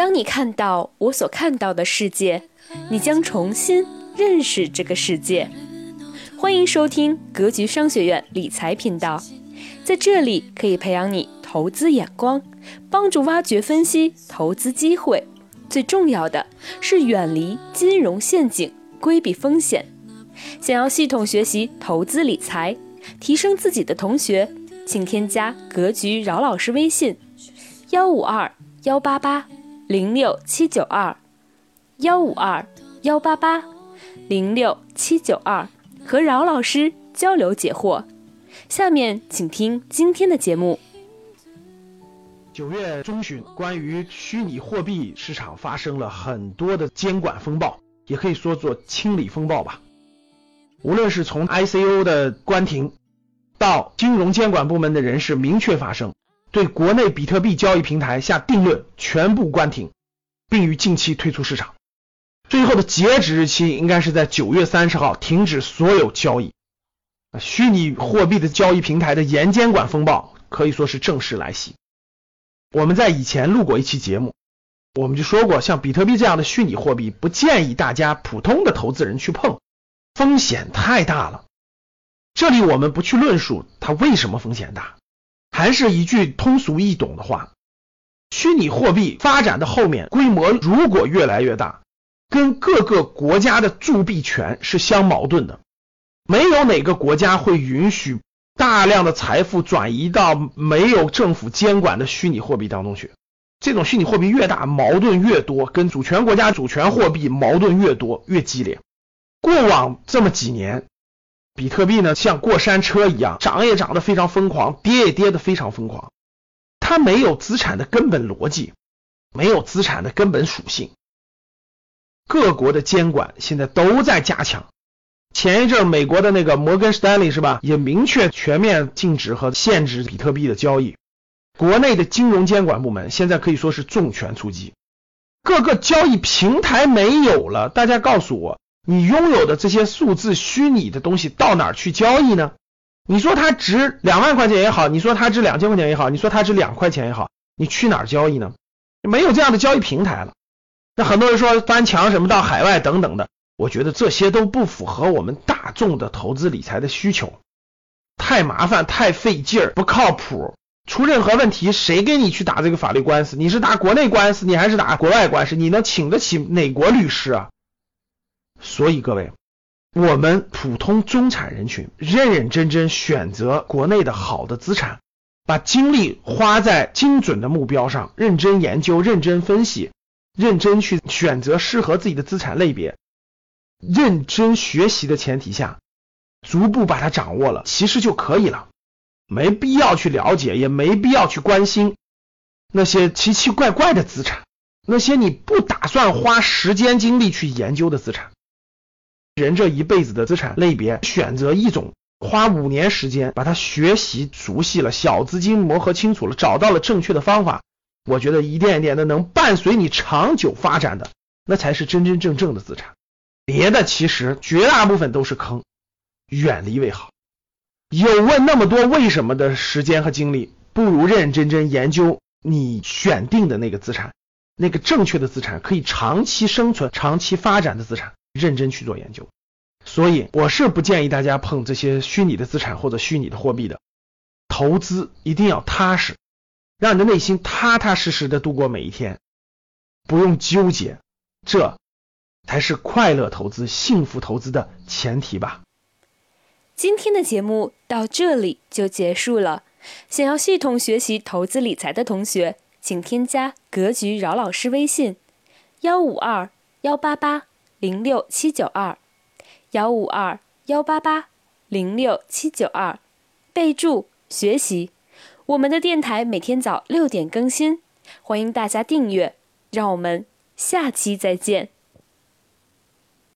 当你看到我所看到的世界，你将重新认识这个世界。欢迎收听格局商学院理财频道，在这里可以培养你投资眼光，帮助挖掘分析投资机会。最重要的是远离金融陷阱，规避风险。想要系统学习投资理财，提升自己的同学，请添加格局饶老师微信：幺五二幺八八零六七九二，幺五二幺八八零六七九二。和饶老师交流解惑，下面请听今天的节目。九月中旬，关于虚拟货币市场发生了很多的监管风暴，也可以说做清理风暴吧。无论是从 ICO 的关停，到金融监管部门的人士明确发声，对国内比特币交易平台下定论，全部关停，并于近期退出市场。最后的截止日期应该是在九月三十号，停止所有交易。虚拟货币的交易平台的严监管风暴可以说是正式来袭。我们在以前录过一期节目，我们就说过，像比特币这样的虚拟货币，不建议大家普通的投资人去碰，风险太大了。这里我们不去论述它为什么风险大，还是一句通俗易懂的话：虚拟货币发展的后面规模如果越来越大。跟各个国家的铸币权是相矛盾的，没有哪个国家会允许大量的财富转移到没有政府监管的虚拟货币当中去。这种虚拟货币越大，矛盾越多，跟主权国家主权货币矛盾越多越激烈。过往这么几年，比特币呢像过山车一样，涨也涨得非常疯狂，跌也跌得非常疯狂。它没有资产的根本逻辑，没有资产的根本属性。各国的监管现在都在加强。前一阵美国的那个摩根士丹利是吧，也明确全面禁止和限制比特币的交易。国内的金融监管部门现在可以说是重拳出击。各个交易平台没有了，大家告诉我，你拥有的这些数字虚拟的东西到哪儿去交易呢？你说它值两万块钱也好，你说它值两千块钱也好，你说它值两块钱也好，你去哪儿交易呢？没有这样的交易平台了。那很多人说翻墙什么到海外等等的，我觉得这些都不符合我们大众的投资理财的需求，太麻烦太费劲儿，不靠谱。出任何问题，谁给你去打这个法律官司？你是打国内官司，你还是打国外官司？你能请得起哪国律师啊？所以各位，我们普通中产人群认认真真选择国内的好的资产，把精力花在精准的目标上，认真研究，认真分析。认真去选择适合自己的资产类别，认真学习的前提下，逐步把它掌握了，其实就可以了，没必要去了解，也没必要去关心那些奇奇怪怪的资产，那些你不打算花时间精力去研究的资产。人这一辈子的资产类别，选择一种，花五年时间把它学习熟悉了，小资金磨合清楚了，找到了正确的方法。我觉得一点一点的能伴随你长久发展的，那才是真真正正的资产。别的其实绝大部分都是坑，远离为好。有问那么多为什么的时间和精力，不如认认真真研究你选定的那个资产，那个正确的资产，可以长期生存、长期发展的资产，认真去做研究。所以我是不建议大家碰这些虚拟的资产或者虚拟的货币的，投资一定要踏实。让你的内心踏踏实实的度过每一天，不用纠结，这才是快乐投资、幸福投资的前提吧。今天的节目到这里就结束了。想要系统学习投资理财的同学，请添加格局饶老师微信：幺五二幺八八零六七九二，幺五二幺八八零六七九二，备注学习。我们的电台每天早六点更新，欢迎大家订阅，让我们下期再见。